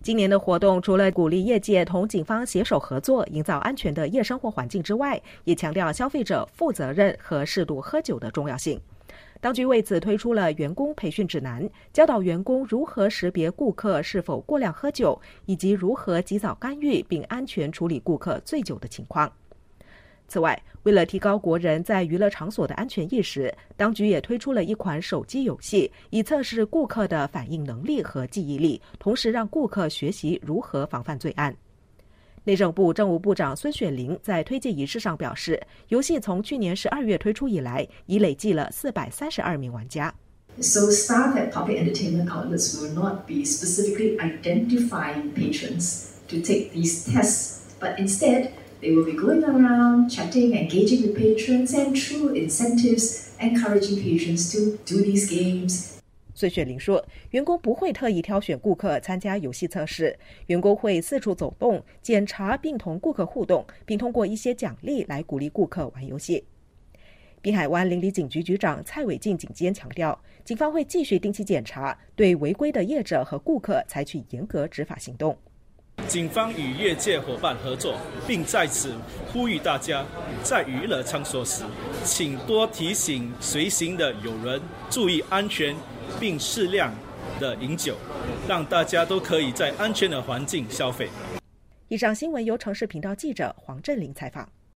今年的活动除了鼓励业界同警方携手合作，营造安全的夜生活环境之外，也强调消费者负责任和适度喝酒的重要性。当局为此推出了员工培训指南，教导员工如何识别顾客是否过量喝酒，以及如何及早干预并安全处理顾客醉酒的情况。此外，为了提高国人在娱乐场所的安全意识，当局也推出了一款手机游戏，以测试顾客的反应能力和记忆力，同时让顾客学习如何防范罪案。内政部政务部长孙雪玲在推介仪式上表示，游戏从去年十二月推出以来，已累计了四百三十二名玩家。So staff at public entertainment outlets will not be specifically identifying patrons to take these tests, but instead. They will be going around chatting, engaging with patrons, and through incentives, encouraging patrons to do these games. 孙雪玲说：“员工不会特意挑选顾客参加游戏测试，员工会四处走动，检查并同顾客互动，并通过一些奖励来鼓励顾客玩游戏。”滨海湾邻里警局局长蔡伟进警监强调，警方会继续定期检查，对违规的业者和顾客采取严格执法行动。警方与业界伙伴合作，并在此呼吁大家，在娱乐场所时，请多提醒随行的友人注意安全，并适量的饮酒，让大家都可以在安全的环境消费。以上新闻由城市频道记者黄振林采访。